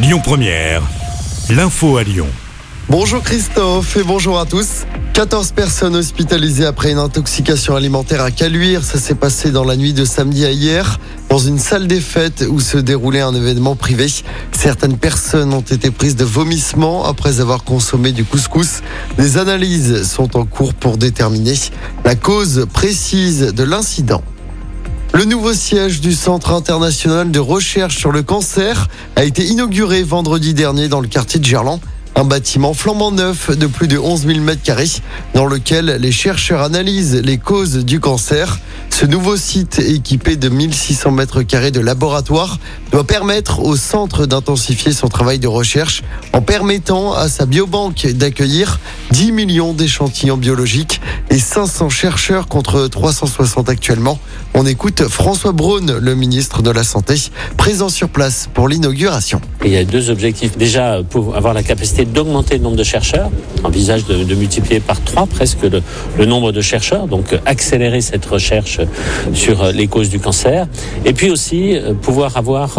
Lyon Première, l'info à Lyon. Bonjour Christophe et bonjour à tous. 14 personnes hospitalisées après une intoxication alimentaire à Caluire. Ça s'est passé dans la nuit de samedi à hier dans une salle des fêtes où se déroulait un événement privé. Certaines personnes ont été prises de vomissements après avoir consommé du couscous. Des analyses sont en cours pour déterminer la cause précise de l'incident. Le nouveau siège du Centre international de recherche sur le cancer a été inauguré vendredi dernier dans le quartier de Gerland. Un bâtiment flambant neuf de plus de 11 000 mètres carrés dans lequel les chercheurs analysent les causes du cancer. Ce nouveau site équipé de 1600 mètres carrés de laboratoire doit permettre au centre d'intensifier son travail de recherche en permettant à sa biobanque d'accueillir 10 millions d'échantillons biologiques et 500 chercheurs contre 360 actuellement. On écoute François Braun, le ministre de la Santé, présent sur place pour l'inauguration. Il y a deux objectifs. Déjà, pour avoir la capacité d'augmenter le nombre de chercheurs, envisage de, multiplier par trois presque le, le, nombre de chercheurs, donc accélérer cette recherche sur les causes du cancer. Et puis aussi pouvoir avoir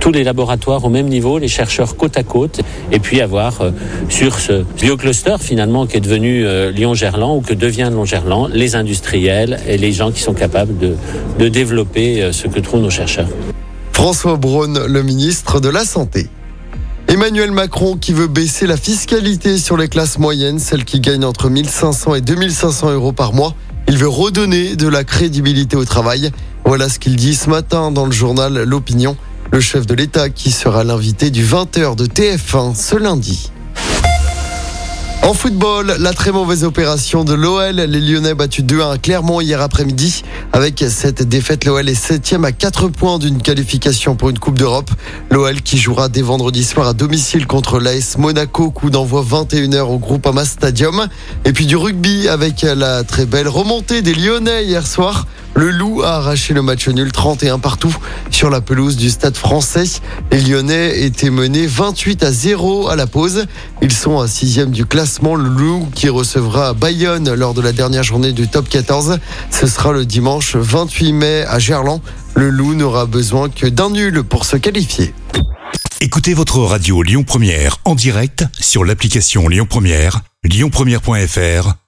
tous les laboratoires au même niveau, les chercheurs côte à côte, et puis avoir sur ce biocluster finalement qui est devenu Lyon-Gerland ou que devient Lyon-Gerland, les industriels et les gens qui sont capables de, de développer ce que trouvent nos chercheurs. François Braun, le ministre de la Santé. Emmanuel Macron qui veut baisser la fiscalité sur les classes moyennes, celles qui gagnent entre 1500 et 2500 euros par mois. Il veut redonner de la crédibilité au travail. Voilà ce qu'il dit ce matin dans le journal L'Opinion. Le chef de l'État qui sera l'invité du 20h de TF1 ce lundi. En football, la très mauvaise opération de l'OL. Les Lyonnais battus 2-1 à Clermont hier après-midi. Avec cette défaite, l'OL est septième à 4 points d'une qualification pour une Coupe d'Europe. L'OL qui jouera dès vendredi soir à domicile contre l'AS Monaco, coup d'envoi 21h au Groupama Stadium. Et puis du rugby avec la très belle remontée des Lyonnais hier soir. Le Loup a arraché le match nul 31 partout sur la pelouse du stade français. Les Lyonnais étaient menés 28 à 0 à la pause. Ils sont à sixième du classement. Le Loup qui recevra Bayonne lors de la dernière journée du top 14. Ce sera le dimanche 28 mai à Gerland. Le Loup n'aura besoin que d'un nul pour se qualifier. Écoutez votre radio Lyon Première en direct sur l'application Lyon Première, lyonpremière.fr